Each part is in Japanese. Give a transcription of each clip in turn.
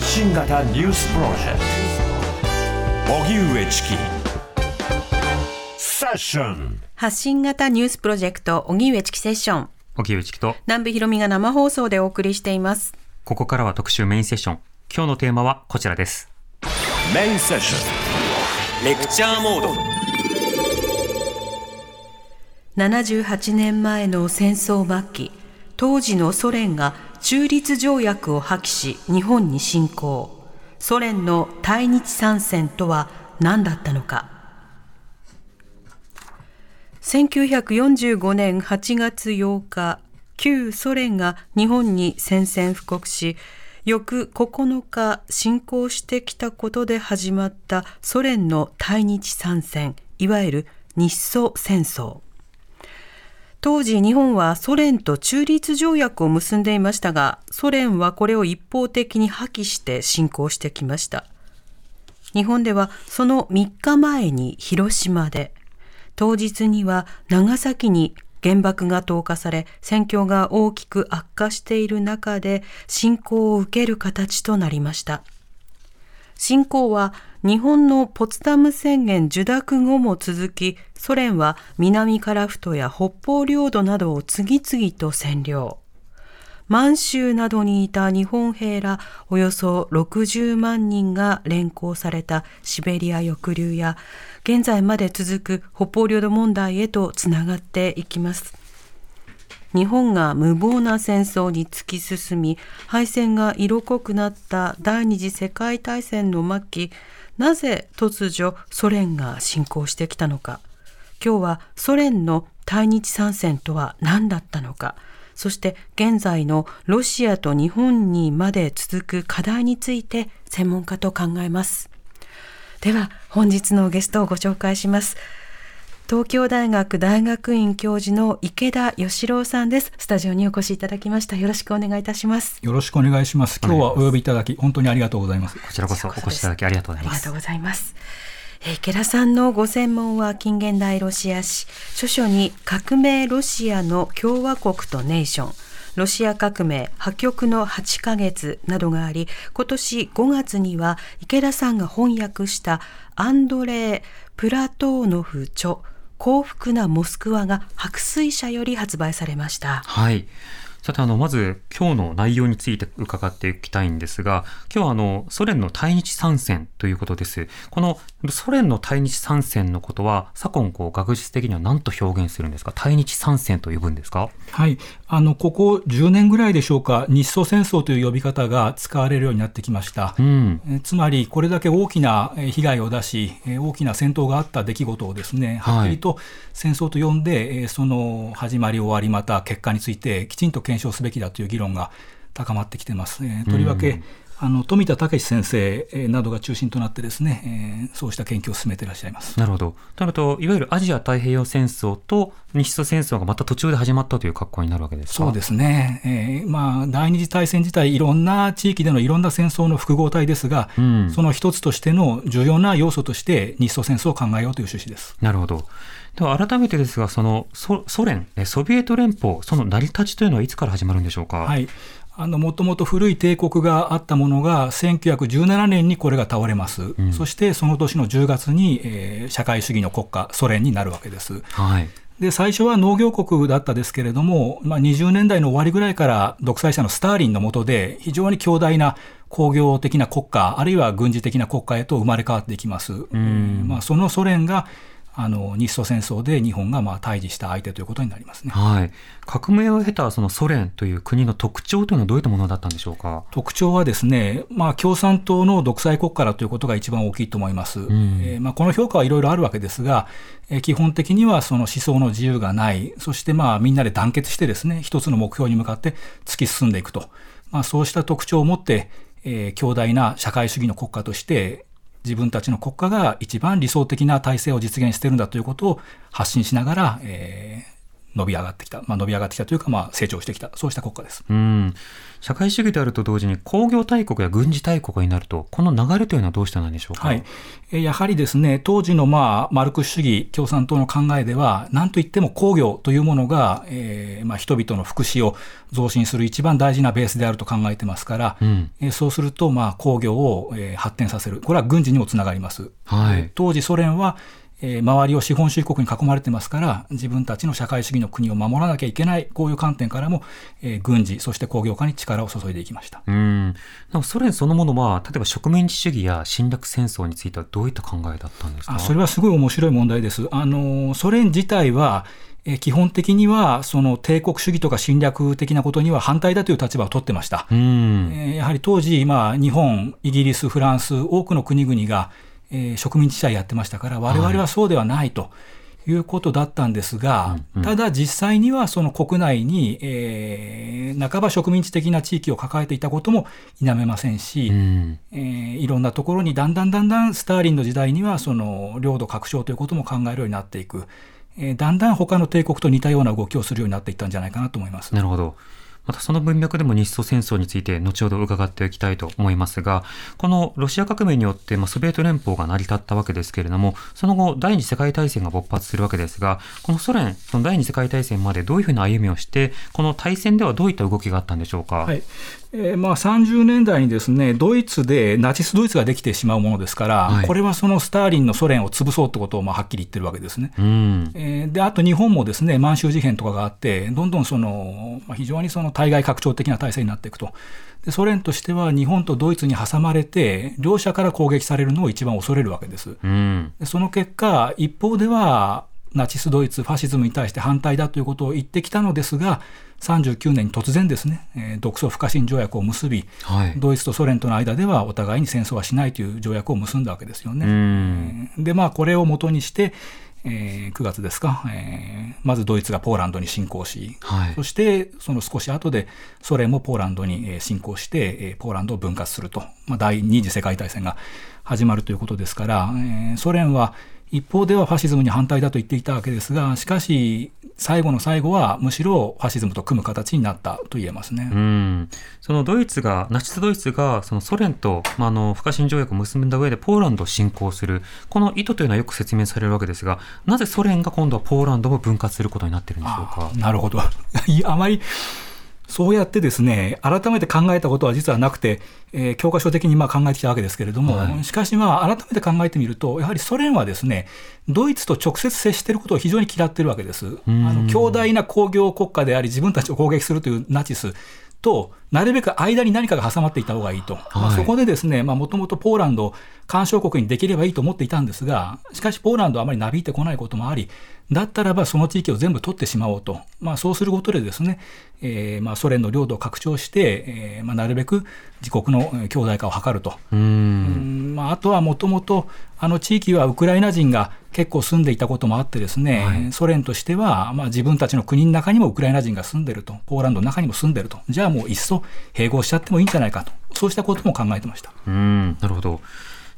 発信型ニュースプロジェクト荻上チキセッション発信型ニュースプロジェクト荻上チキセッション沖内樹と、南部ひろみが生放送でお送りしていますここからは特集メインセッション。今日のテーマはこちらです。メインセッションレクチャーモード。78年前の戦争末期当時のソ連が中立条約を破棄し日本に侵攻。ソ連の対日参戦とは何だったのか。1945年8月8日旧ソ連が日本に宣戦布告し翌9日侵攻してきたことで始まったソ連の対日参戦いわゆる日ソ戦争。当時日本はソ連と中立条約を結んでいましたがソ連はこれを一方的に破棄して侵攻してきました。日本ではその3日前に広島で当日には長崎に原爆が投下され戦況が大きく悪化している中で侵攻を受ける形となりました。侵攻は日本のポツダム宣言受諾後も続き、ソ連は南樺太や北方領土などを次々と占領。満州などにいた日本兵らおよそ60万人が連行されたシベリア抑留や、現在まで続く北方領土問題へとつながっていきます。日本が無謀な戦争に突き進み敗戦が色濃くなった第二次世界大戦の末期なぜ突如ソ連が侵攻してきたのか。今日はソ連の対日参戦とは何だったのか。そして現在のロシアと日本にまで続く課題について専門家と考えます。では本日のゲストをご紹介します。東京大学大学院教授の池田義郎さんです。スタジオにお越しいただきました。よろしくお願いいたします。よろしくお願いします。今日はお呼びいただき、本当にありがとうございます。こちらこそお越しいただきありがとうございますありがとう。ございます。えー池田さんのご専門は近現代ロシア史、著書に革命ロシアの共和国とネーション、ロシア革命破局の8ヶ月などがあり、今年5月には池田さんが翻訳したアンドレー・プラトーノフ著幸福なモスクワが白水社より発売されました。はい。さて、あの、まず、今日の内容について伺っていきたいんですが、今日は、あの、ソ連の対日参戦ということです。この、ソ連の対日参戦のことは、左近、こう、学術的には何と表現するんですか？対日参戦と呼ぶんですか？はい。あの、ここ10年ぐらいでしょうか、日ソ戦争という呼び方が使われるようになってきました。うん。えつまり、これだけ大きなえ被害を出し、え大きな戦闘があった出来事をですね、はっきりと戦争と呼んで、えその始まり、終わり、また結果についてきちんと検証すべきだという議論が高まってきてます。えとりわけ、あの富田武先生えなどが中心となってですね、えそうした研究を進めていらっしゃいます。なるほど。となると、いわゆるアジア太平洋戦争と日ソ戦争がまた途中で始まったという格好になるわけですか？そうですね、えーまあ、第二次大戦自体、いろんな地域でのいろんな戦争の複合体ですが、うんその一つとしての重要な要素として、日ソ戦争を考えようという趣旨です。なるほど。では改めてですが、そのソソ連、えソビエト連邦、その成り立ちというのはいつから始まるんでしょうか？はいあのもともと古い帝国があったものが、1917年にこれが倒れます、んそしてその年の10月に、えー社会主義の国家、ソ連になるわけです。はい。で最初は農業国だったですけれども、まあ、20年代の終わりぐらいから独裁者のスターリンの下で非常に強大な工業的な国家あるいは軍事的な国家へと生まれ変わっていきます。えーまあ、そのソ連があの日ソ戦争で日本がまあ対峙した相手ということになりますね。はい。革命を経たそのソ連という国の特徴というのはどういったものだったんでしょうか？特徴はですね、まあ、共産党の独裁国家だということが一番大きいと思います。んえーまあ、この評価はいろいろあるわけですが、えー基本的にはその思想の自由がない、そしてまあみんなで団結してですね、一つの目標に向かって突き進んでいくと、まあ、そうした特徴を持って、えー強大な社会主義の国家として、自分たちの国家が一番理想的な体制を実現しているんだということを発信しながら、えー伸び上がってきた、まあ、伸び上がってきたというか、まあ、成長してきた、そうした国家です。うん。社会主義であると同時に工業大国や軍事大国になると、この流れというのはどうしてなんでしょうか？はい、えーやはりですね当時のまあマルクス主義共産党の考えでは何といっても工業というものが、えーまあ、人々の福祉を増進する一番大事なベースであると考えてますから、んえーそうするとまあ工業を、えー発展させるこれは軍事にもつながります。はいえー当時ソ連はえー周りを資本主義国に囲まれてますから、自分たちの社会主義の国を守らなきゃいけない、こういう観点からも、えー軍事、そして工業化に力を注いでいきました。うん。なソ連そのものは、例えば植民地主義や侵略戦争についてはどういった考えだったんですか？あそれはすごい面白い問題です。あのソ連自体はえー基本的にはその帝国主義とか侵略的なことには反対だという立場を取ってました。うん。えーやはり当時、まあ、日本、イギリス、フランス、多くの国々が、えー植民地支配やってましたから、我々はそうではないと。いうことだったんですが、ただ実際にはその国内に、えー半ば植民地的な地域を抱えていたことも否めませんし、うん。えーいろんなところにだんだんだんだんスターリンの時代にはその領土拡張ということも考えるようになっていく、えーだんだん他の帝国と似たような動きをするようになっていったんじゃないかなと思います。なるほど。またその文脈でも日ソ戦争について後ほど伺っていきたいと思いますが、このロシア革命によって、ま、ソビエト連邦が成り立ったわけですけれども、その後第二次世界大戦が勃発するわけですが、このソ連、その第二次世界大戦までどういうふうな歩みをして、この大戦ではどういった動きがあったんでしょうか？はいえーまあ、30年代にですねドイツでナチス・ドイツができてしまうものですから、はいこれはそのスターリンのソ連を潰そうってことをまあはっきり言ってるわけですね。うん。えーであと日本もですね満州事変とかがあって、どんどんその、まあ、非常にその対外拡張的な体制になっていくとで、ソ連としては日本とドイツに挟まれて、両者から攻撃されるのを一番恐れるわけです。うん。でその結果、一方ではナチス・ドイツ、ファシズムに対して反対だということを言ってきたのですが、39年に突然ですね、えー独ソ不可侵条約を結び、はい。ドイツとソ連との間ではお互いに戦争はしないという条約を結んだわけですよね。うん。で、まあ、これをもとにして、えー9月ですか、えーまずドイツがポーランドに侵攻し、はいそしてその少し後でソ連もポーランドにえー侵攻して、えーポーランドを分割すると、まあ、第二次世界大戦が始まるということですから、えーソ連は一方ではファシズムに反対だと言っていたわけですが、しかし、最後の最後はむしろファシズムと組む形になったと言えますね。うん、そのドイツが、ナチスドイツがそのソ連と、まあ、あの不可侵条約を結んだ上でポーランドを侵攻する、この意図というのはよく説明されるわけですが、なぜソ連が今度はポーランドも分割することになっているんでしょうか？なるほど。あまり、そうやってですね、改めて考えたことは実はなくて、えー教科書的にまあ考えてきたわけですけれども、はいしかしまあ改めて考えてみると、やはりソ連はですね、ドイツと直接接していることを非常に嫌ってるわけです。あの強大な工業国家であり、自分たちを攻撃するというナチスと、なるべく間に何かが挟まっていた方がいいと。まあはいそこでですね、もともとポーランドを干渉国にできればいいと思っていたんですが、しかしポーランドはあまりなびいてこないこともあり、だったらばその地域を全部取ってしまおうと。まあそうすることでですね、えーまあソ連の領土を拡張して、えーまあなるべく自国のえー強大化を図ると。ううんんまあ、あとはもともと、あの地域はウクライナ人が結構住んでいたこともあってですね、はいソ連としては、まあ、自分たちの国の中にもウクライナ人が住んでると、ポーランドの中にも住んでると、じゃあもういっそ併合しちゃってもいいんじゃないかと、そうしたことも考えてました。うん、なるほど。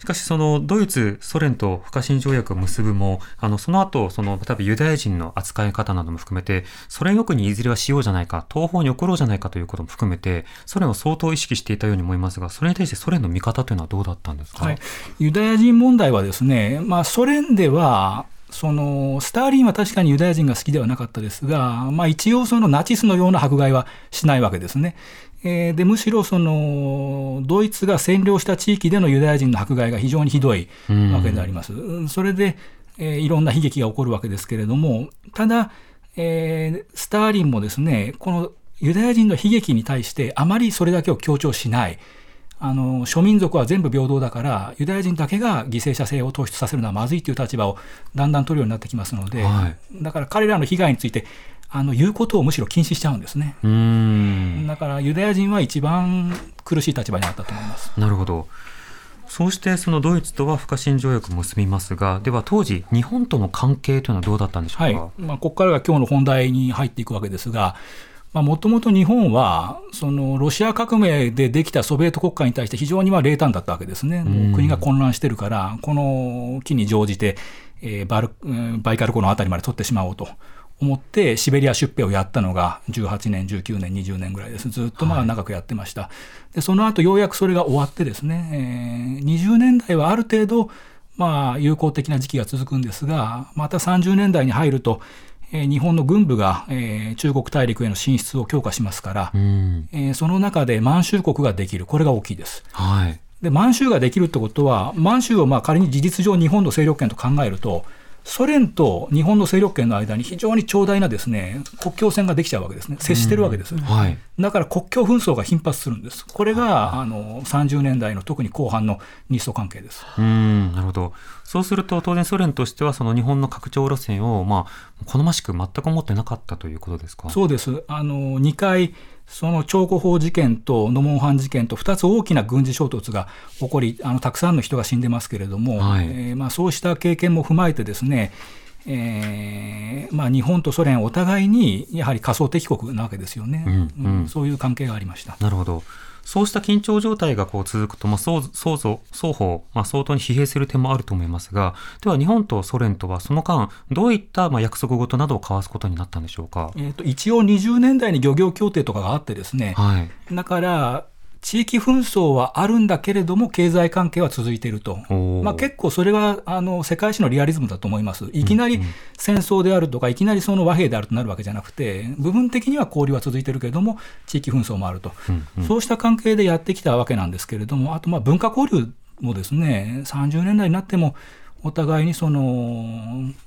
しかし、そのドイツ、ソ連と不可侵条約を結ぶも、あのその後その例えばユダヤ人の扱い方なども含めて、ソ連国にいずれはしようじゃないか、東方に送ろうじゃないかということも含めて、ソ連を相当意識していたように思いますが、それに対してソ連の見方というのはどうだったんですか？はい、ユダヤ人問題はですね、まあ、ソ連では、そのスターリンは確かにユダヤ人が好きではなかったですが、まあ、一応、そのナチスのような迫害はしないわけですね。えーでむしろそのドイツが占領した地域でのユダヤ人の迫害が非常にひどいわけであります。うんそれで、えーいろんな悲劇が起こるわけですけれども、ただ、えースターリンもですね、このユダヤ人の悲劇に対してあまりそれだけを強調しない。あの諸民族は全部平等だからユダヤ人だけが犠牲者性を突出させるのはまずいという立場をだんだん取るようになってきますので、はいだから彼らの被害についてあの言うことをむしろ禁止しちゃうんですね。だからユダヤ人は一番苦しい立場にあったと思います。なるほど。そうしてそのドイツとは不可侵条約を結びますが、では当時日本との関係というのはどうだったんでしょうか？はいまあ、ここからが今日の本題に入っていくわけですが、もともと日本はそのロシア革命でできたソビエト国家に対して非常にまあ冷淡だったわけですね、もう国が混乱してるから、この機に乗じて、えーバルうんバイカル湖のあたりまで取ってしまおうと思って、シベリア出兵をやったのが18年、19年、20年ぐらいです、ずっとまあ長くやってました、でその後ようやくそれが終わって、ですね、えー20年代はある程度、まあ、友好的な時期が続くんですが、また30年代に入ると、えー日本の軍部が、えー中国大陸への進出を強化しますから、うん。えーその中で満州国ができる、これが大きいです。はい。で満州ができるってことは、満州をまあ仮に事実上日本の勢力圏と考えると、ソ連と日本の勢力圏の間に非常に長大なですね国境線ができちゃうわけですね、接してるわけです。はい。だから国境紛争が頻発するんです。これがあの30年代の特に後半の日ソ関係です。うーん、なるほど。そうすると、当然ソ連としては、その日本の拡張路線を、まあ、好ましく全く思ってなかったということですか？そうです。あの、2回、その徴古法事件とノモンハン事件と2つ大きな軍事衝突が起こり、あの、たくさんの人が死んでますけれども、はいえーまあ、そうした経験も踏まえてですね、えーまあ、日本とソ連お互いにやはり仮想敵国なわけですよね、うんうんそういう関係がありました。なるほど。そうした緊張状態がこう続くと、まあ、双双双双方、まあ、相当に疲弊する点もあると思いますが、では日本とソ連とはその間、どういったまあ約束事などを交わすことになったんでしょうか？えーと一応20年代に漁業協定とかがあってですね、はい。だから、地域紛争はあるんだけれども、経済関係は続いていると。まあ、結構それはあの世界史のリアリズムだと思います。いきなり戦争であるとか、いきなりその和平であるとなるわけじゃなくて、部分的には交流は続いているけれども、地域紛争もあると、そうした関係でやってきたわけなんですけれども、あとまあ文化交流もですね、30年代になっても、お互いにその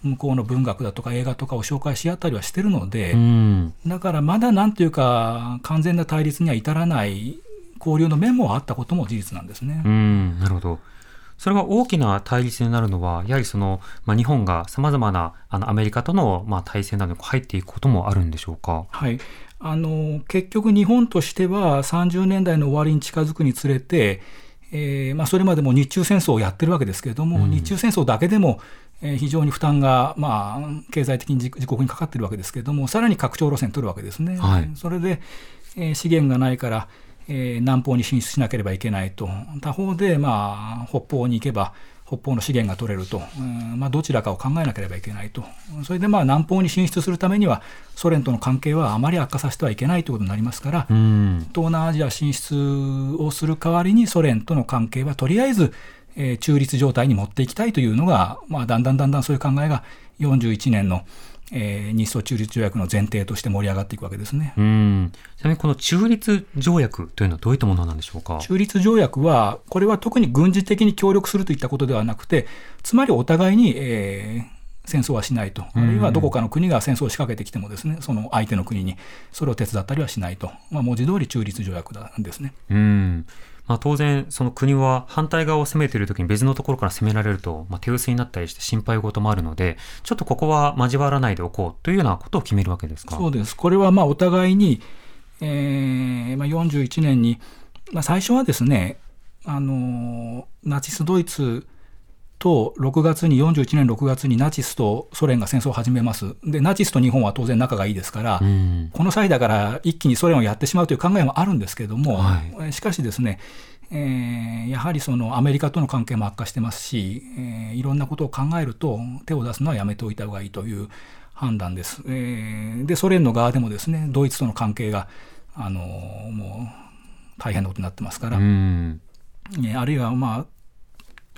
向こうの文学だとか映画とかを紹介し合ったりはしてるので、うん。だからまだなんというか、完全な対立には至らない交流の面もあったことも事実なんですね。うん、なるほど。それが大きな対立になるのは、やはりその、まあ、日本が様々なあのアメリカとの、まあ、対戦などに入っていくこともあるんでしょうか？はい、あの結局、日本としては30年代の終わりに近づくにつれて、えーまあ、それまでも日中戦争をやってるわけですけれども、日中戦争だけでも、えー非常に負担が、まあ、経済的に自自国にかかってるわけですけれども、さらに拡張路線取るわけですね。はいそれで、えー資源がないから、えー南方に進出しなければいけないと、他方で、まあ、北方に行けば、北方の資源が取れると、うんまあ、どちらかを考えなければいけないと、それでまあ南方に進出するためには、ソ連との関係はあまり悪化させてはいけないということになりますから、うん。東南アジア進出をする代わりに、ソ連との関係はとりあえず、えー中立状態に持っていきたいというのが、まあ、だんだんだんだんそういう考えが41年の、えー日ソ中立条約の前提として盛り上がっていくわけですね。うん。ちなみにこの中立条約というのはどういったものなんでしょうか？中立条約は、これは特に軍事的に協力するといったことではなくて、つまりお互いに、えー戦争はしないと、あるいはどこかの国が戦争を仕掛けてきてもですね、その相手の国にそれを手伝ったりはしないと、まあ、文字通り中立条約なんですね。うん。まあ、当然、その国は反対側を攻めているときに別のところから攻められると、まあ、手薄になったりして心配事もあるので、ちょっとここは交わらないでおこうというようなことを決めるわけですか？そうです。これはまあお互いに、えーまあ、41年に、まあ、最初はですね、あのナチス・ドイツと6月に、41年6月にナチスとソ連が戦争を始めます。で、ナチスと日本は当然仲がいいですから、うん。この際だから一気にソ連をやってしまうという考えもあるんですけれども、はえしかしですね、えーやはりそのアメリカとの関係も悪化してますし、えーいろんなことを考えると手を出すのはやめておいた方がいいという判断です。えーでソ連の側でもですねドイツとの関係があのもう大変なことになってますから、うん。ねあるいはまあ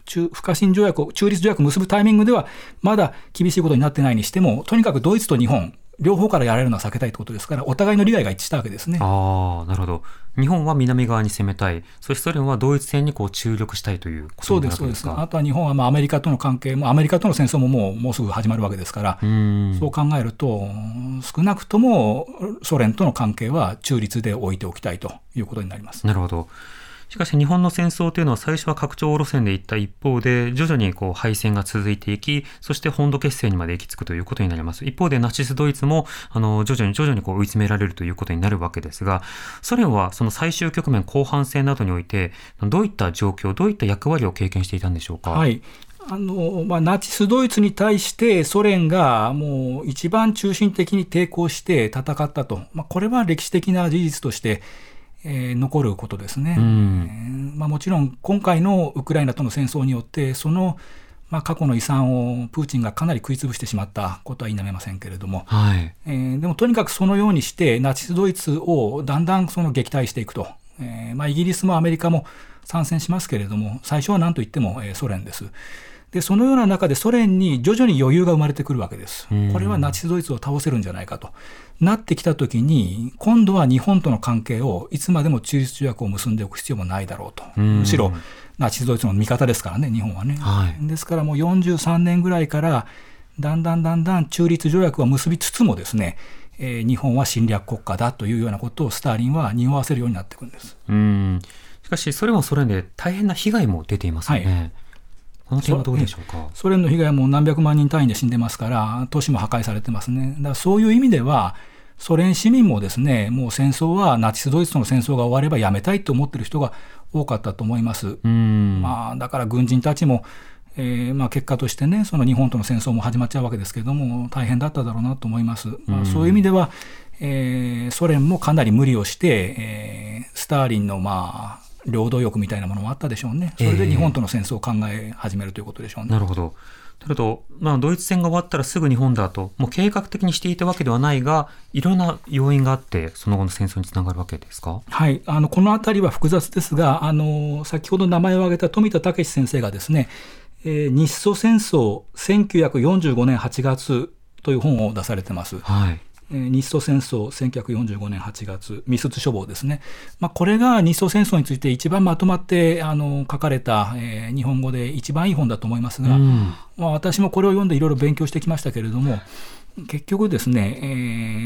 中不可侵条約を、中立条約を結ぶタイミングでは、まだ厳しいことになってないにしても、とにかくドイツと日本、両方からやられるのは避けたいということですから、お互いの利害が一致したわけですね。ああ、なるほど。日本は南側に攻めたい。そしてソ連はドイツ戦にこう注力したいということになそうです、そうです。あとは日本はまあアメリカとの関係も、アメリカとの戦争ももうもうすぐ始まるわけですから、うん。そう考えると、少なくともソ連との関係は中立で置いておきたいということになります。なるほど。しかし日本の戦争というのは最初は拡張路線で行った一方で、徐々にこう敗戦が続いていき、そして本土決戦にまで行き着くということになります。一方でナチスドイツも、あの、徐々に徐々にこう追い詰められるということになるわけですが、ソ連はその最終局面後半戦などにおいて、どういった状況、どういった役割を経験していたんでしょうか？はい。あのまあ、ナチス・ドイツに対してソ連がもう一番中心的に抵抗して戦ったと、まあ、これは歴史的な事実としてえー、残ることですね、うん。まあ、もちろん今回のウクライナとの戦争によってその、まあ、過去の遺産をプーチンがかなり食い潰してしまったことは否めませんけれども、はい。えー、でもとにかくそのようにしてナチス・ドイツをだんだんその撃退していくと、えーまあ、イギリスもアメリカも参戦しますけれども最初は何と言っても、えー、ソ連です。でそのような中でソ連に徐々に余裕が生まれてくるわけです。これはナチス・ドイツを倒せるんじゃないかとなってきたときに、今度は日本との関係をいつまでも中立条約を結んでおく必要もないだろうと。むしろナチス・ドイツの味方ですからね、日本はね。はい、ですからもう43年ぐらいから、だんだんだんだん中立条約は結びつつもですね、えー、日本は侵略国家だというようなことをスターリンは匂わせるようになっていくんです。うんしかし、それもそれで大変な被害も出ていますよね。はいこの点はどうでしょうかソ連の被害はもう何百万人単位で死んでますから、都市も破壊されてますね。だからそういう意味では、ソ連市民もですね、もう戦争はナチス・ドイツとの戦争が終わればやめたいと思ってる人が多かったと思います。まあ、だから軍人たちも、えーまあ、結果としてね、その日本との戦争も始まっちゃうわけですけれども、大変だっただろうなと思います。まあ、そういう意味では、えー、ソ連もかなり無理をして、えー、スターリンのまあ領土欲みたいなものもあったでしょうね、それで日本との戦争を考え始めるということでしょうね。なるほど。とると、まあ、ドイツ戦が終わったらすぐ日本だと、もう計画的にしていたわけではないが、いろんな要因があって、その後の戦争につながるわけですか、はい、あのこのあたりは複雑ですが、あの先ほど名前を挙げた富田武先生がですね、えー、日ソ戦争1945年8月という本を出されてます。はい日ソ戦争1945年8月密室書房ですね、まあ、これが日ソ戦争について一番まとまってあの書かれた、えー、日本語で一番いい本だと思いますが、うん、まあ、私もこれを読んでいろいろ勉強してきましたけれども結局ですね、え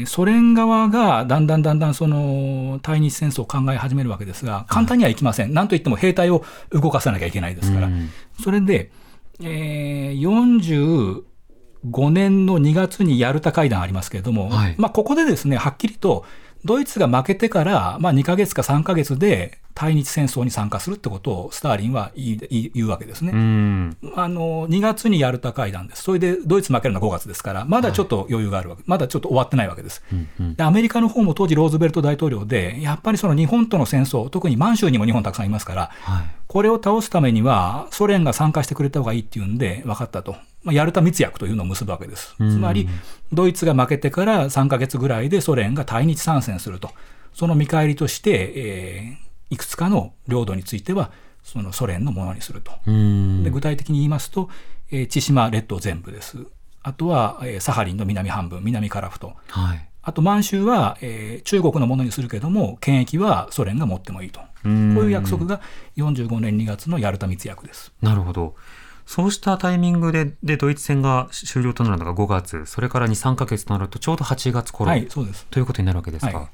ー、ソ連側がだんだんだんだんその対日戦争を考え始めるわけですが簡単にはいきません、なんといっても兵隊を動かさなきゃいけないですから、うん、それで、えー、40 5年の2月にヤルタ会談ありますけれども、はい、まあ、ここでですね、はっきりと、ドイツが負けてから、まあ、2か月か3か月で対日戦争に参加するってことをスターリンは言うわけですね。あの2月にヤルタ会談です。それでドイツ負けるのは5月ですから、まだちょっと余裕があるわけ、はい、まだちょっと終わってないわけです、うんうん、で。アメリカの方も当時ローズベルト大統領で、やっぱりその日本との戦争、特に満州にも日本たくさんいますから、はい、これを倒すためにはソ連が参加してくれた方がいいっていうんで分かったと。まあ、ヤルタ密約というのを結ぶわけです。つまり、ドイツが負けてから3か月ぐらいでソ連が対日参戦すると。その見返りとして、えー、いくつかの領土については、そのソ連のものにすると。で具体的に言いますと、えー、千島列島全部です。あとは、えー、サハリンの南半分、南カラフト。はい、あと満州は、えー、中国のものにするけども、権益はソ連が持ってもいいと。こういう約束が45年2月のヤルタ密約です。なるほど。そうしたタイミングででドイツ戦が終了となるのが5月、それから2、3か月となると、ちょうど8月頃、はい、そうです。ということになるわけですか。はい。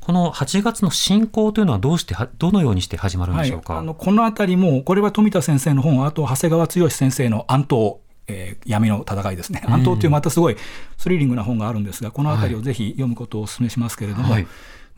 この8月の侵攻というのはどうしてどのようにして始まるんでしょうか、はい、あのこのあたりも、これは富田先生の本、あと長谷川剛先生の暗闘、えー、闇の戦いですね、暗闘というまたすごいスリリングな本があるんですが、このあたりをぜひ読むことをお勧めしますけれども、はい、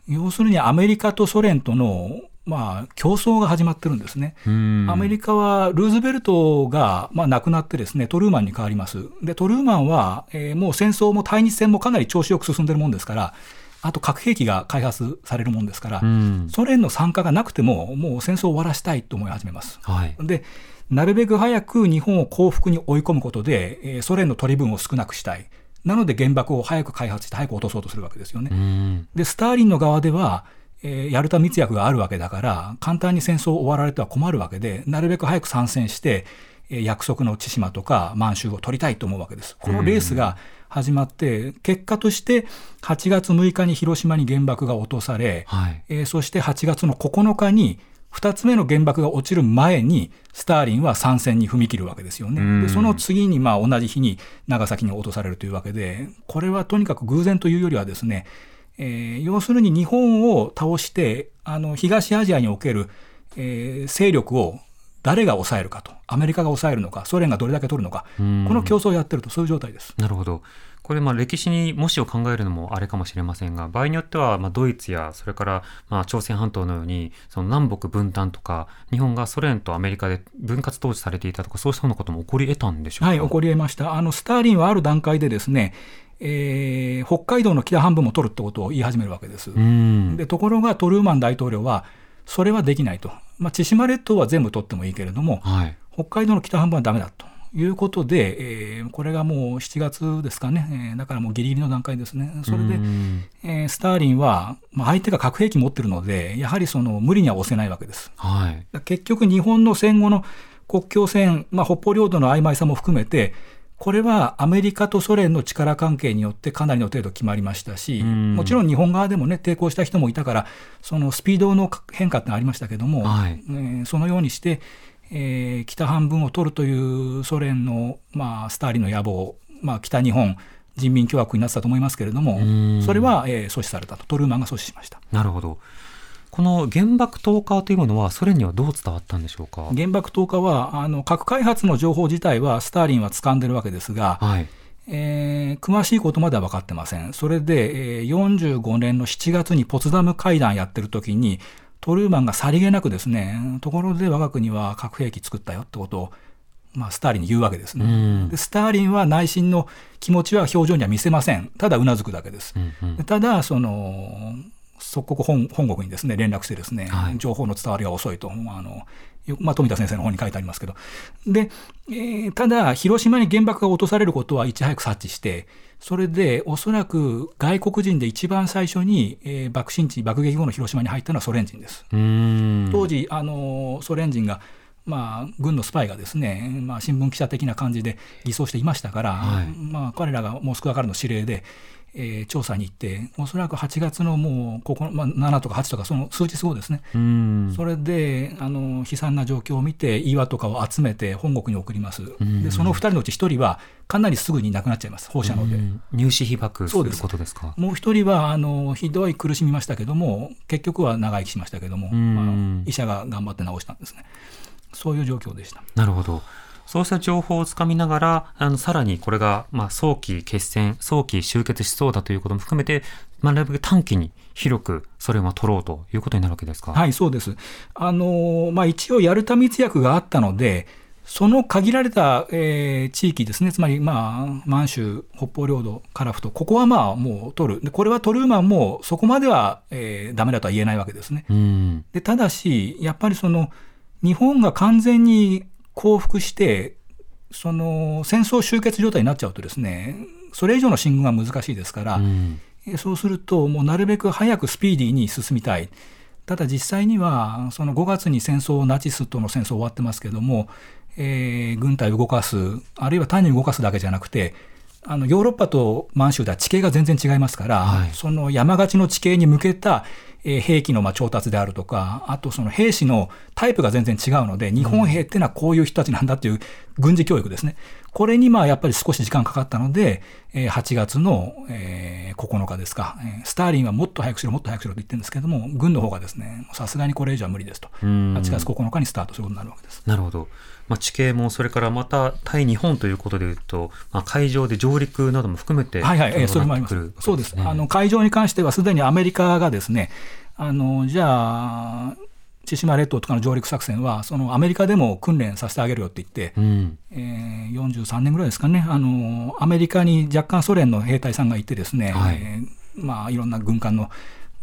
要するにアメリカとソ連とのまあ、競争が始まってるんですね。アメリカはルーズベルトが、まあ、亡くなってですね、トルーマンに変わります。で、トルーマンは、えー、もう戦争も対日戦もかなり調子よく進んでるもんですから、あと核兵器が開発されるもんですから、ソ連の参加がなくても、もう戦争を終わらせたいと思い始めます。はい、で、なるべく早く日本を降伏に追い込むことで、えー、ソ連の取り分を少なくしたい。なので原爆を早く開発して早く落とそうとするわけですよね。で、スターリンの側では、えー、ヤルタ密約があるわけだから、簡単に戦争を終わられては困るわけで、なるべく早く参戦して、えー、約束の千島とか満州を取りたいと思うわけです。このレースが始まって、結果として8月6日に広島に原爆が落とされ、はい、えー、そして8月の9日に2つ目の原爆が落ちる前に、スターリンは参戦に踏み切るわけですよね。でその次にまあ同じ日に長崎に落とされるというわけで、これはとにかく偶然というよりはですね、えー、要するに日本を倒して、あの、東アジアにおける、えー勢力を誰が抑えるかと、アメリカが抑えるのか、ソ連がどれだけ取るのか、こんの競争をやってると、そういう状態です。なるほど。これまあ歴史にもしを考えるのもあれかもしれませんが場合によってはまあドイツやそれからまあ朝鮮半島のようにその南北分担とか日本がソ連とアメリカで分割統治されていたとかそうしたようなことも起こり得たんでしょうか？はい、起こり得ました。あの、スターリンはある段階でですね、えー北海道の北半分も取るってことを言い始めるわけです。うん。でところがトルーマン大統領は、それはできないと、まあ、千島列島は全部取ってもいいけれども、はい。北海道の北半分はダメだということで、えーこれがもう7月ですかね、えーだからもうギリギリの段階ですね、それで、うん。えースターリンは、まあ、相手が核兵器持ってるので、やはりその無理には押せないわけです。はい。結局、日本の戦後の国境線、まあ、北方領土の曖昧さも含めて、これはアメリカとソ連の力関係によってかなりの程度決まりましたし、うん。もちろん日本側でもね、抵抗した人もいたから、そのスピードの変化ってありましたけども、はい。えーそのようにして、えー北半分を取るというソ連の、まあ、スターリンの野望、まあ、北日本人民共和国になってたと思いますけれどもうん、それは、えー阻止されたと、トルーマンが阻止しました。なるほどこの原爆投下というものはソ連にはどう伝わったんでしょうか？原爆投下はあの核開発の情報自体はスターリンは掴んでるわけですが、はいえー詳しいことまでは分かってません。それで、えー45年の7月にポツダム会談やってる時に、トルーマンがさりげなくですね、ところで我が国は核兵器作ったよってことを、まあ、スターリンに言うわけですね。うんでスターリンは内心の気持ちは表情には見せません。ただうなずくだけです。うんうんでただ、その、即刻本本国にですね、連絡してですね、はい。情報の伝わりが遅いと、まああのよまあ、富田先生の本に書いてありますけど、で、えーただ、広島に原爆が落とされることはいち早く察知して、それで、おそらく外国人で一番最初に、えー爆心地、爆撃後の広島に入ったのはソ連人です。うん。当時、あのソ連人が、まあ、軍のスパイがですね、まあ、新聞記者的な感じで偽装していましたから、はい。まあ、彼らがモスクワからの指令で、えー調査に行って、おそらく8月のもうここ、まあ、7とか8とか、その数日後ですね、うん。それであの悲惨な状況を見て、岩とかを集めて本国に送ります、ん。でその2人のうち1人は、かなりすぐに亡くなっちゃいます、放射能で。うん。入試被爆することですか？もう一人はあのひどい苦しみましたけども、結局は長生きしましたけども、ん。まあ、医者が頑張って治したんですね。そういう状況でした。なるほど。そうした情報をつかみながら、あの、さらにこれが、まあ、早期決戦、早期終結しそうだということも含めて、まあ、なるべく短期に広くそれを取ろうということになるわけですか？はい、そうです。あのまあ、一応、ヤルタ密約があったので、その限られた、えー地域ですね、つまり、まあ、満州、北方領土、樺太、ここはまあもう取る、でこれはトルーマンもそこまでは、えー、ダメだとは言えないわけですね。うん。でただし、やっぱりその日本が完全に降伏して、その戦争終結状態になっちゃうとですね、それ以上の進軍は難しいですから、うん。えそうすると、もうなるべく早くスピーディーに進みたい。ただ実際には、その5月に戦争、ナチスとの戦争終わってますけども、えー軍隊を動かす、あるいは単に動かすだけじゃなくて、あのヨーロッパと満州では地形が全然違いますから、はいその山がちの地形に向けた、えー兵器のまあ調達であるとか、あとその兵士のタイプが全然違うので、日本兵っていうのはこういう人たちなんだっていう軍事教育ですね。これにまあやっぱり少し時間かかったので、えー8月の、えー9日ですか、えースターリンはもっと早くしろ、もっと早くしろと言ってるんですけども、軍の方がですね、さすがにこれ以上は無理ですと、ん8月9日にスタートすることになるわけです。なるほど。まあ、地形も、それからまた対日本ということでいうと、まあ、海上で上陸なども含めて、はいはい、えーそれもあります。そうです。ねあの、海上に関してはすでにアメリカがですね、あの、じゃあ、千島列島とかの上陸作戦は、そのアメリカでも訓練させてあげるよって言って、うん。えー43年ぐらいですかね、あのアメリカに若干ソ連の兵隊さんがいてですね、はいえーまあ、いろんな軍艦の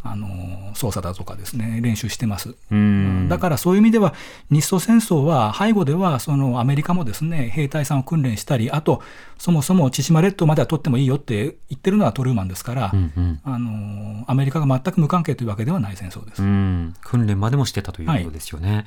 あの操作だとかですね、練習してます。うん。だからそういう意味では、日ソ戦争は背後ではそのアメリカもですね兵隊さんを訓練したり、あと、そもそも千島列島までは取ってもいいよって言ってるのはトルーマンですから、うんうん。あのアメリカが全く無関係というわけではない戦争です。うん、訓練までもしてたということですよね。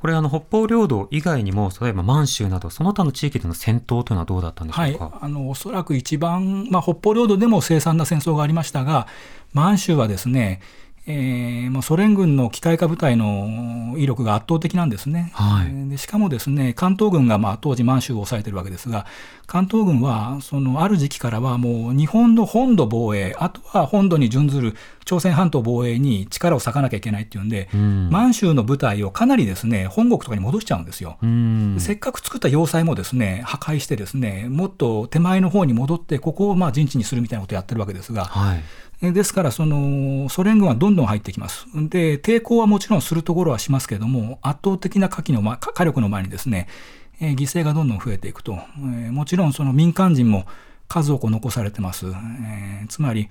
これあの北方領土以外にも例えば満州などその他の地域での戦闘というのはどうだったんでしょはいうか。、あのおそらく一番、まあ、北方領土でも凄惨な戦争がありましたが、満州はですね、えー、もうソ連軍の機械化部隊の威力が圧倒的なんですね。はいでしかもですね関東軍がまあ当時満州を抑えてるわけですが関東軍はそのある時期からはもう日本の本土防衛あとは本土に準ずる朝鮮半島防衛に力を割かなきゃいけないっていうんで、うん満州の部隊をかなりですね本国とかに戻しちゃうんですよ。うんせっかく作った要塞もですね破壊してですねもっと手前の方に戻ってここをまあ陣地にするみたいなことをやってるわけですが、はいえですからそのソ連軍はどんどん入ってきます。で抵抗はもちろんするところはしますけれども圧倒的な火器の、ま、火力の前にですね、えー犠牲がどんどん増えていくと、えーもちろんその民間人も数多く残されてます、えーつまり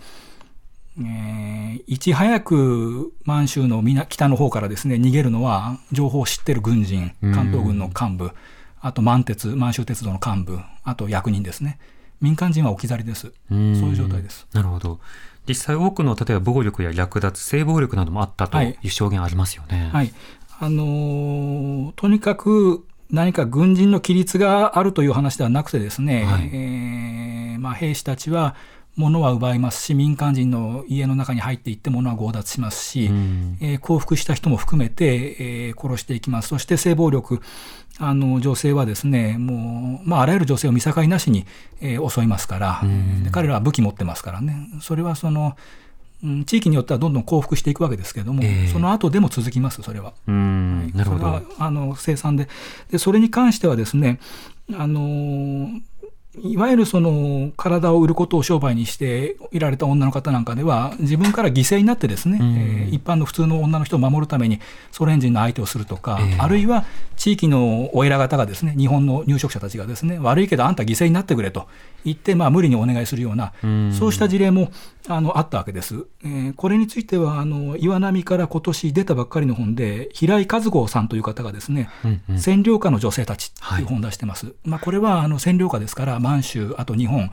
えーいち早く満州の南北の方からですね逃げるのは情報を知ってる軍人関東軍の幹部あと満鉄満州鉄道の幹部あと役人ですね。民間人は置き去りです。そういう状態です。なるほど実際多くの例えば暴力や略奪性暴力などもあったとはいいう証言ありますよね。はい。あのーとにかく何か軍人の規律があるという話ではなくてですね、はいえーまあ、兵士たちは物は奪いますし、民間人の家の中に入っていって物は強奪しますし、うんえー降伏した人も含めて、えー殺していきます。そして性暴力、あの女性はですね、もう、まあ、あらゆる女性を見境なしに、えー襲いますから、で彼らは武器持ってますからね、それはその、うん地域によってはどんどん降伏していくわけですけれども、ええ。その後でも続きます、それは。うん。なるほそれはど。あの生産で。で、それに関してはですね、あのいわゆるその体を売ることを商売にしていられた女の方なんかでは、自分から犠牲になってですね、うん。えー一般の普通の女の人を守るためにソ連人の相手をするとか、ええ。あるいは地域のお偉方がですね、日本の入植者たちがですね、悪いけどあんた犠牲になってくれと言って、まあ、無理にお願いするような、うんそうした事例もあのあったわけです。えーこれについてはあの岩波から今年出たばっかりの本で平井和子さんという方がですね、うんうん占領下の女性たちとはいいう本を出してます。まあこれはあの占領下ですから満州あと日本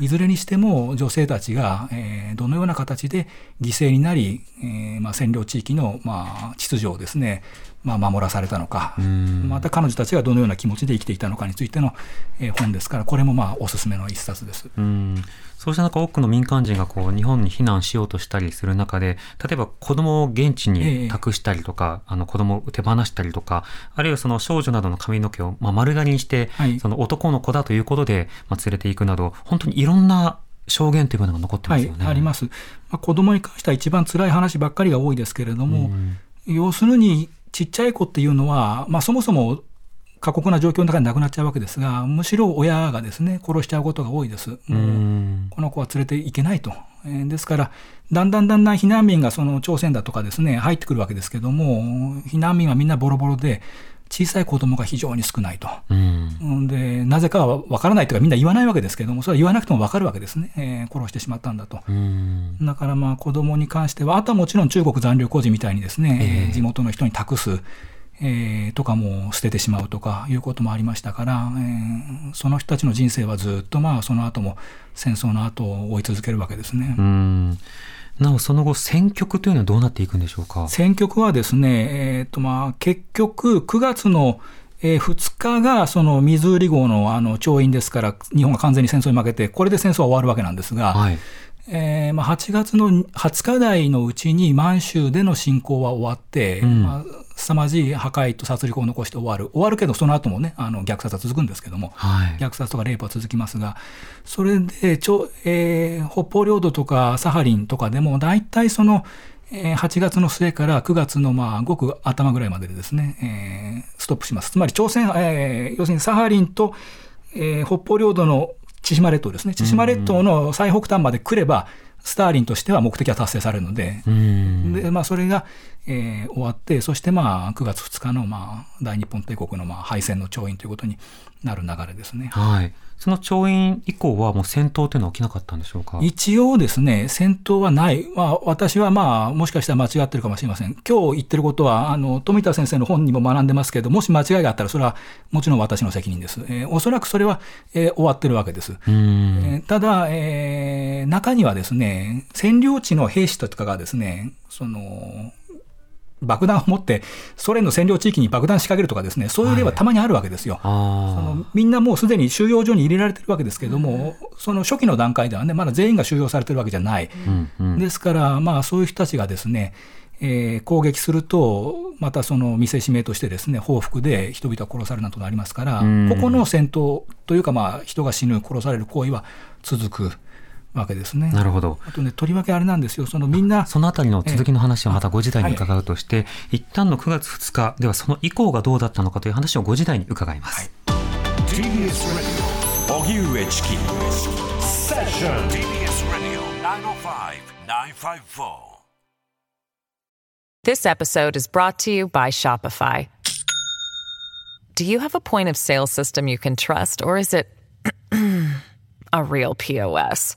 いずれにしても女性たちが、えーどのような形で犠牲になり、えーまあ占領地域のまあ秩序をですね。まあ、守らされたのか、んまた彼女たちがどのような気持ちで生きていたのかについての、えー本ですから、これもまあおすすめの一冊です。うんそうした中、多くの民間人がこう日本に避難しようとしたりする中で、例えば子供を現地えにえ託したりとか、あの子供を手放したりとか、あるいはその少女などの髪の毛をまあ丸刈りにして、はいその男の子だということで、まあ、連れていくなど、本当にいろんな証言というものが残ってますよね。はい、あります。まあ、子供に関しては一番辛い話ばっかりが多いですけれども、要するにちっちゃい子っていうのは、まあ、そもそも過酷な状況の中に亡くなっちゃうわけですが、むしろ親がですね、殺しちゃうことが多いです。この子は連れていけないと。えーですから、だんだんだんだん避難民がその朝鮮だとかですね、入ってくるわけですけども、避難民はみんなボロボロで、小さい子供が非常に少ないと。うんうんで、なぜかは分からないというか、みんな言わないわけですけども、それは言わなくても分かるわけですね。えー殺してしまったんだと。うんだからまあ子供に関しては、あとはもちろん中国残留孤児みたいにですね、えええー地元の人に託す、えーとかも捨ててしまうとかいうこともありましたから、えーその人たちの人生はずっとまあその後も戦争の後を追い続けるわけですね。うんなお、その後、戦局というのはどうなっていくんでしょうか？選挙区はですね、えーとまあ、結局、9月の、えー2日がそのミズーリ号のあの調印ですから、日本が完全に戦争に負けて、これで戦争は終わるわけなんですが、はい。えーまあ、8月の20日台のうちに満州での侵攻は終わって、うんまあ、凄まじい破壊と殺戮を残して終わる。終わるけど、その後もね、あの虐殺は続くんですけども、はい。虐殺とかレイプは続きますが、それで、ちょえー北方領土とかサハリンとかでも、大体その、えー8月の末から9月のまあごく頭ぐらいまででですね、えーストップします。つまり朝鮮、えー要するにサハリンと、えー北方領土の千島列島ですね、千島列島の最北端まで来れば、スターリンとしては目的は達成されるので、うんでまあ、それが、えー終わって、そしてまあ9月2日のまあ大日本帝国のまあ敗戦の調印ということになる流れですね。はい。その調印以降はもう戦闘というのは起きなかったんでしょうか？一応ですね、戦闘はない。まあ、私はまあ、もしかしたら間違ってるかもしれません。今日言ってることは、あの、富田先生の本にも学んでますけど、もし間違いがあったら、それはもちろん私の責任です。えーおそらくそれは、えー終わってるわけです。うん。えーただ、えー中にはですね、占領地の兵士とかがですね、その、爆弾を持って、ソ連の占領地域に爆弾仕掛けるとかですね、そういう例はたまにあるわけですよ。そあのみんなもうすでに収容所に入れられてるわけですけれども、その初期の段階ではね、まだ全員が収容されてるわけじゃない。あ、うんうん、ですから、まあ、そういう人たちがですね、えー攻撃すると、またその見せしめとしてですね、報復で人々が殺されるなどとなりますから、うん。ここの戦闘というか、まあ、人が死ぬ、殺される行為は続くわけですね。なるほど。あとね、とりわけあれなんですよ、そのみんな、そのあたりの続きの話はまた5時台に伺うとして、一旦の9月2日、ではその以降がどうだったのかという話を5時台に伺います。TBS Radio 荻上チキセッション TBS Radio 905-954. This episode is brought to you by Shopify. Do you have a point of sale system you can trust, or is it a real POS?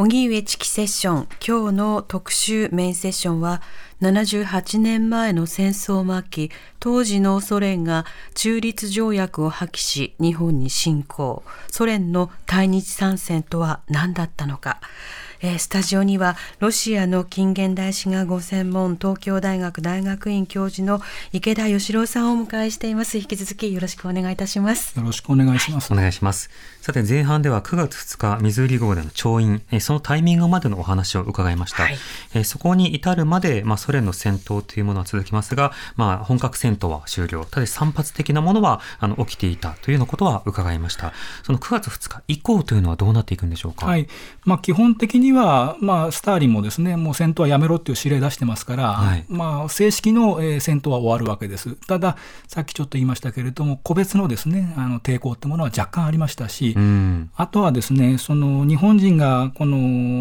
荻上チキセッション。今日の特集メインセッションは78年前の戦争末期当時のソ連が中立条約を破棄し日本に侵攻。ソ連の対日参戦とは何だったのか、えースタジオにはロシアの近現代史がご専門東京大学大学院教授の池田義郎さんをお迎えしています引き続きよろしくお願いいたしますよろしくお願いします。お願いします。さて前半では9月2日、ミズーリ号での調印、えーそのタイミングまでのお話を伺いました。はいえーそこに至るまで、まあ、ソ連の戦闘というものは続きますが、まあ、本格戦闘は終了。ただし散発的なものはあの起きていたというようなことは伺いました。その9月2日以降というのはどうなっていくんでしょうか？はいまあ、基本的には、まあ、スターリンもですねもう戦闘はやめろっていう指令出してますから、はいまあ、正式の、えー戦闘は終わるわけです。ただ、さっきちょっと言いましたけれども、個別のですねあの抵抗ってものは若干ありましたし、うん。あとはですね、その日本人がこの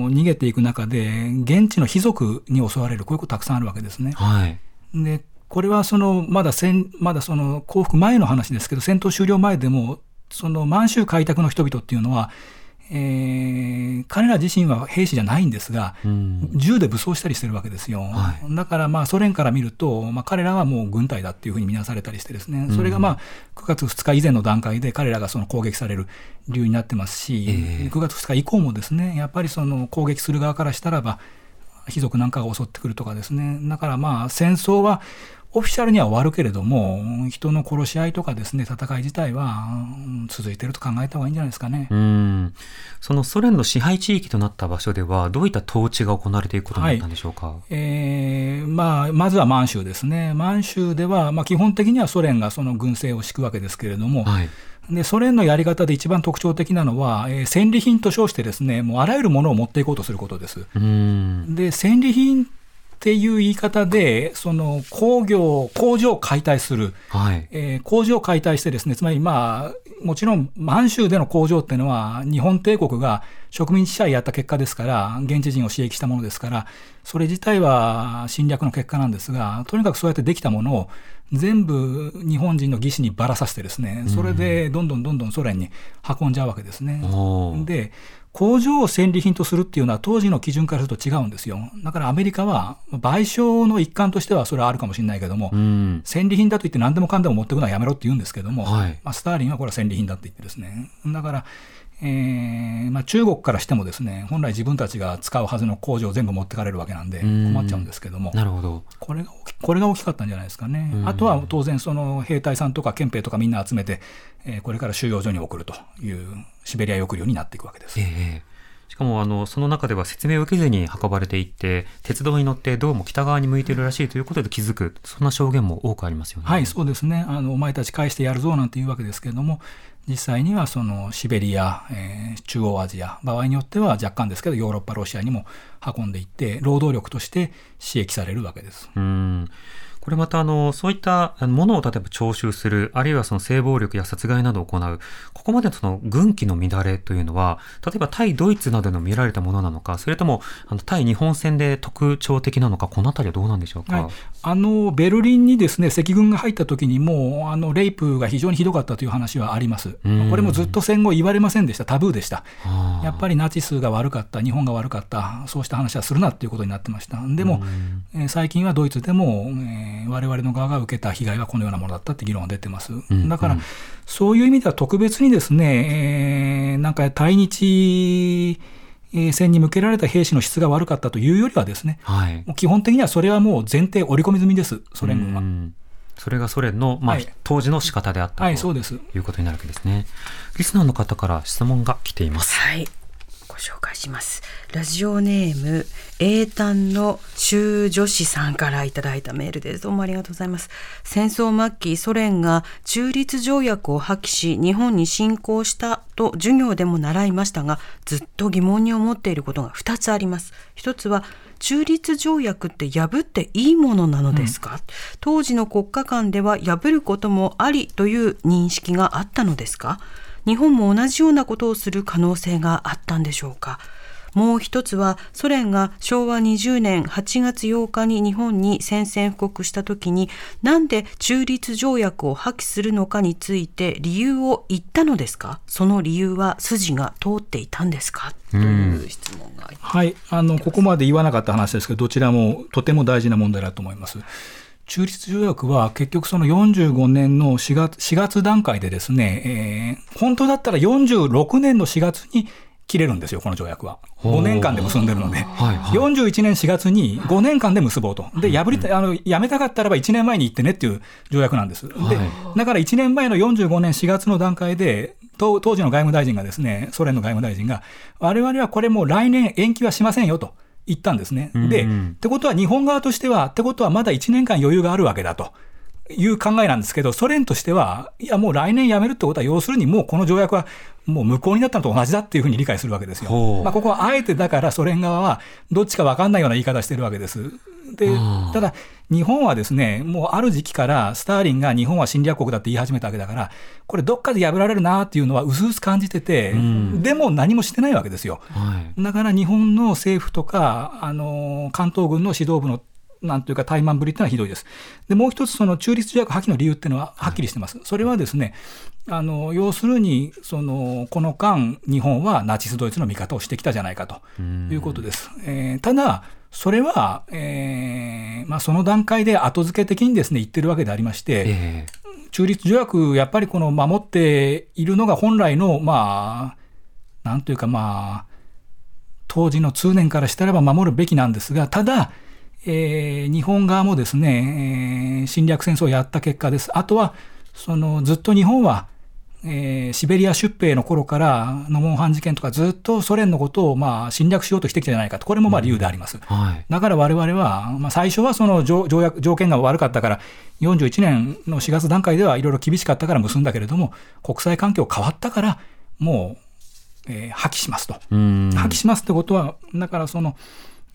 逃げていく中で、現地の貴族に襲われる、こういうことたくさんあるわけですね。はい。で、これはそのまだ戦まだその降伏前の話ですけど、戦闘終了前でも、その満州開拓の人々っていうのは、えー彼ら自身は兵士じゃないんですが、うん。銃で武装したりしてるわけですよ。はだからまあソ連から見ると、まあ、彼らはもう軍隊だっていうふうに見なされたりしてですね、それがまあ9月2日以前の段階で彼らがその攻撃される理由になってますし、ええ。9月2日以降もですね、やっぱりその攻撃する側からしたらば、貴族なんかが襲ってくるとかですね、だからまあ戦争はオフィシャルには終わるけれども、人の殺し合いとかですね、戦い自体はうん続いていると考えた方がいいんじゃないですかね。うん。そのソ連の支配地域となった場所では、どういった統治が行われていくことになったんでしょうか？えーまあ、まずは満州ですね。満州では、まあ、基本的にはソ連がその軍政を敷くわけですけれども、はい。でソ連のやり方で一番特徴的なのは、えー戦利品と称してですね、もうあらゆるものを持っていこうとすることです。うん。で、戦利品っていう言い方で、その工業、工場を解体する、はい。えー工場を解体してですね、つまりまあ、もちろん満州での工場っていうのは、日本帝国が植民地支配やった結果ですから、現地人を刺激したものですから、それ自体は侵略の結果なんですが、とにかくそうやってできたものを全部日本人の義士にばらさせてですね、それでどんどんどんどんソ連に運んじゃうわけですね。おーで、工場を戦利品とするっていうのは当時の基準からすると違うんですよ。だからアメリカは賠償の一環としてはそれはあるかもしれないけども、うん。戦利品だと言って何でもかんでも持ってくのはやめろって言うんですけども、はいまあ、スターリンはこれは戦利品だって言ってですね、だから、えーまあ、中国からしてもですね、本来自分たちが使うはずの工場を全部持ってかれるわけなんでうん困っちゃうんですけども、なるほど。これが大きこれが大きかったんじゃないですかね。うんあとは当然その兵隊さんとか憲兵とかみんな集めて、えーこれから収容所に送るというシベリア抑留になっていくわけです。ええしかもあのその中では説明を受けずに運ばれていって鉄道に乗ってどうも北側に向いているらしいということで気づくそんな証言も多くありますよね。はい、そうですね。あの、お前たち返してやるぞなんていうわけですけれども、実際にはそのシベリア、えー中央アジア、場合によっては若干ですけど、ヨーロッパ、ロシアにも運んでいって、労働力として刺激されるわけです。うんこれまたあの、そういったものを例えば徴収する、あるいはその性暴力や殺害などを行う、ここまでのその軍紀の乱れというのは、例えば対ドイツなどでの見られたものなのか、それともあの対日本戦で特徴的なのか、このあたりはどうなんでしょうか？はい、あのベルリンにですね赤軍が入った時にもうあのレイプが非常にひどかったという話はあります。うんこれもずっと戦後言われませんでした、タブーでした。やっぱりナチスが悪かった、日本が悪かった、そうした話はするなっていうことになってました。でも、えー最近はドイツでも、えー我々の側が受けた被害はこのようなものだったって議論が出てます。んだから、うんそういう意味では特別にですね、えーなんか対日えー戦に向けられた兵士の質が悪かったというよりはですね、はい。もう基本的にはそれはもう前提織り込み済みです、ソ連軍は。うんそれがソ連の、まあはい当時の仕方であったと、はい、そうです。いうことになるわけですね。リスナーの方から質問が来ています。はい。ご紹介します。ラジオネーム、英単の修女子さんからいただいたメールです。どうもありがとうございます。戦争末期、ソ連が中立条約を破棄し、日本に侵攻したと授業でも習いましたが、ずっと疑問に思っていることが2つあります。一つは、中立条約って破っていいものなのですか、当時の国家間では破ることもありという認識があったのですか？日本も同じようなことをする可能性があったんでしょうか。もう一つはソ連が昭和20年8月8日に日本に宣戦布告した時になんで中立条約を破棄するのかについて理由を言ったのですか？その理由は筋が通っていたんですか？という質問がはい、あのここまで言わなかった話ですけど、どちらもとても大事な問題だと思います。中立条約は結局その45年の4月 ,4 月段階でですね、えー本当だったら46年の4月に切れるんですよ、この条約は。ほう5年間で結んでるので。はいはい41年4月に5年間で結ぼうと。で、破りた、あの、やめたかったらば1年前に行ってねっていう条約なんです。で、はだから1年前の45年4月の段階で、当当時の外務大臣がですね、ソ連の外務大臣が、我々はこれもう来年延期はしませんよと言ったんですね。で、うんってことは日本側としては、ってことはまだ1年間余裕があるわけだと。いう考えなんですけど、ソ連としては、いや、もう来年やめるってことは、要するにもうこの条約はもう無効になったのと同じだっていうふうに理解するわけですよ。まあ、ここはあえてだからソ連側はどっちか分かんないような言い方してるわけです。でただ、日本はですね、もうある時期からスターリンが日本は侵略国だって言い始めたわけだから、これどっかで破られるなっていうのは薄々感じてて、んでも何もしてないわけですよ。はい。だから日本の政府とか、あの関東軍の指導部のなんというか怠慢ぶりっていうのはひどいです。で、もう一つ、その中立条約破棄の理由っていうのははっきりしてます。それはですね、あの要するにその、この間、日本はナチス・ドイツの味方をしてきたじゃないかということです。えーただ、それは、えーまあ、その段階で後付け的にですね言ってるわけでありまして、え中立条約、やっぱりこの守っているのが本来の、まあ、なんというか、まあ、当時の通念からしたらば守るべきなんですが、ただ、えー日本側もですね、えー侵略戦争をやった結果です。あとは、そのずっと日本は、えーシベリア出兵の頃から、ノモンハン事件とかずっとソ連のことをまあ侵略しようとしてきたじゃないかと、これもまあ理由であります。えはい。だから我々は、まあ、最初はその条条約条件が悪かったから、41年の4月段階ではいろいろ厳しかったから結んだけれども、国際環境変わったから、もう、えー破棄しますと。うん。破棄しますってことは、だからその、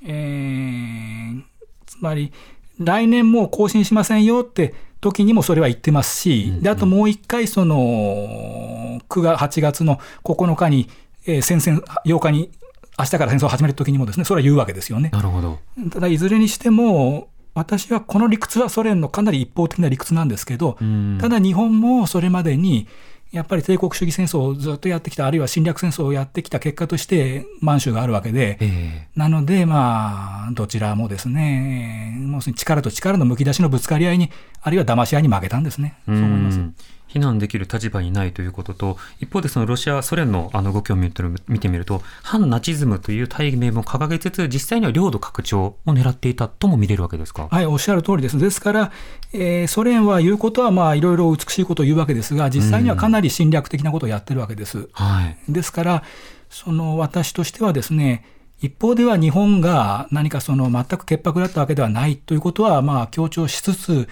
えーつまり、来年もう更新しませんよって時にもそれは言ってますし、であともう一回、その、9月、8月の9日に、えー戦線、8日に、明日から戦争を始める時にもですね、それは言うわけですよね。なるほど。ただ、いずれにしても、私はこの理屈はソ連のかなり一方的な理屈なんですけど、うんただ日本もそれまでに、やっぱり帝国主義戦争をずっとやってきた、あるいは侵略戦争をやってきた結果として、満州があるわけで、えなので、まあ、どちらもですね、もう力と力のむき出しのぶつかり合いに、あるいは騙し合いに負けたんですね。えそう思います。ん非難できる立場にないということと、一方でそのロシア、ソ連のあの動きを見てる見てみると、反ナチズムという大名も掲げつつ、実際には領土拡張を狙っていたとも見れるわけですか？はい、おっしゃる通りです。ですから、えーソ連は言うことは、まあ、いろいろ美しいことを言うわけですが、実際にはかなり侵略的なことをやってるわけです。はい。ですから、その私としてはですね、一方では日本が何かその全く潔白だったわけではないということはまあ強調しつつ、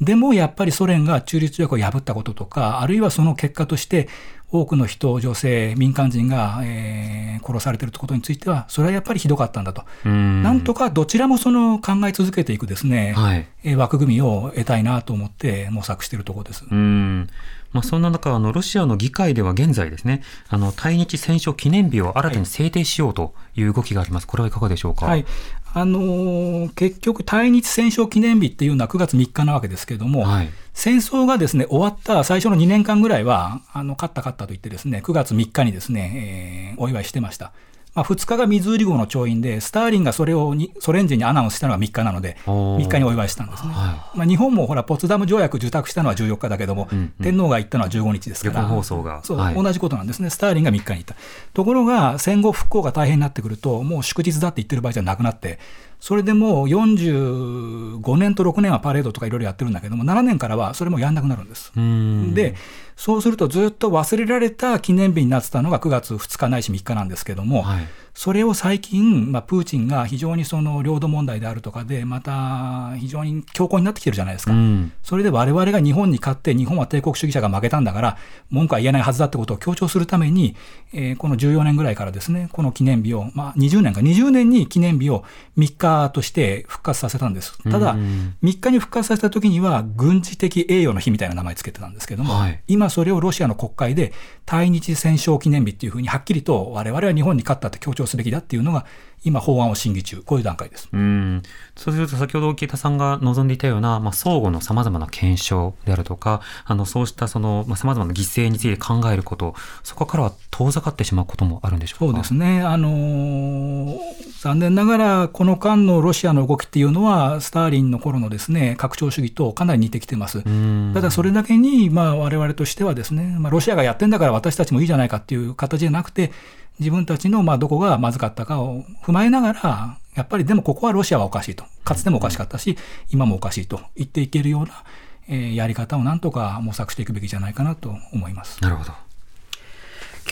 でもやっぱりソ連が中立条約を破ったこととか、あるいはその結果として、多くの人、女性、民間人が、えー殺されていることについては、それはやっぱりひどかったんだと。うんなんとかどちらもその考え続けていくですね、はい。えー枠組みを得たいなと思って模索しているところです。うん。まあ、そんな中、あの、ロシアの議会では現在ですね、あの、対日戦勝記念日を新たに制定しようという動きがあります。これはいかがでしょうか？はい。あのー結局、対日戦勝記念日っていうのは9月3日なわけですけれども、はい。戦争がですね、終わった最初の2年間ぐらいは、あの、勝った勝ったと言ってですね、9月3日にですね、えーお祝いしてました。まあ、2日が水売り号の調印で、スターリンがそれをにソ連人にアナウンスしたのが3日なので、おー。3日にお祝いしたんですね。はまあ、日本もほら、ポツダム条約受託したのは14日だけども、うんうん。天皇が行ったのは15日ですから、放送が。そう、はい。同じことなんですね、スターリンが3日に行った。ところが、戦後復興が大変になってくると、もう祝日だって言ってる場合じゃなくなって、それでもう45年と6年はパレードとかいろいろやってるんだけども、7年からはそれもやんなくなるんです。うん。で、そうするとずっと忘れられた記念日になってたのが9月2日ないし3日なんですけども、はい。それを最近、まあ、プーチンが非常にその領土問題であるとかで、また非常に強硬になってきてるじゃないですか。うん。それで我々が日本に勝って、日本は帝国主義者が負けたんだから、文句は言えないはずだってことを強調するために、えーこの14年ぐらいからですね、この記念日を、まあ、20年か、20年に記念日を3日として復活させたんです。ただ、うん3日に復活させた時には、軍事的栄誉の日みたいな名前つけてたんですけども、はい今それをロシアの国会で、対日戦勝記念日っていうふうにはっきりと、我々は日本に勝ったって強調すべきだっていうのが、今法案を審議中、こういう段階です。うん。そうすると、先ほど木田さんが望んでいたような、まあ、相互の様々な検証であるとか、あの、そうしたその、まあ、様々な犠牲について考えること、そこからは遠ざかってしまうこともあるんでしょうか？そうですね、あのー残念ながら、この間のロシアの動きっていうのは、スターリンの頃のですね拡張主義とかなり似てきてます。うん。ただそれだけに、まあ、我々としてはですね、まあ、ロシアがやってんだから私たちもいいじゃないかっていう形じゃなくて、自分たちのまあどこがまずかったかを踏まえながら、やっぱりでもここはロシアはおかしいと、かつてもおかしかったし、今もおかしいと言っていけるような、えーやり方をなんとか模索していくべきじゃないかなと思います。なるほど。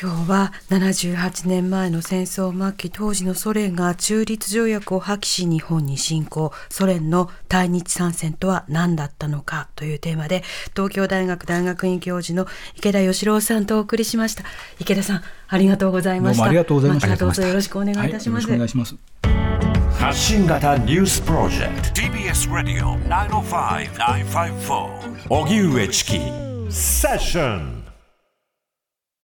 今日は78年前の戦争末期当時のソ連が中立条約を破棄し日本に侵攻。ソ連の対日参戦とは何だったのかというテーマで東京大学大学院教授の池田義郎さんとお送りしました。池田さんありがとうございました。どうもありがとうございました。たどうぞよろしくお願いいたします、ろしくお願いします。発信型ニュースプロジェク TBS Radio 905 954ト荻上チキセッション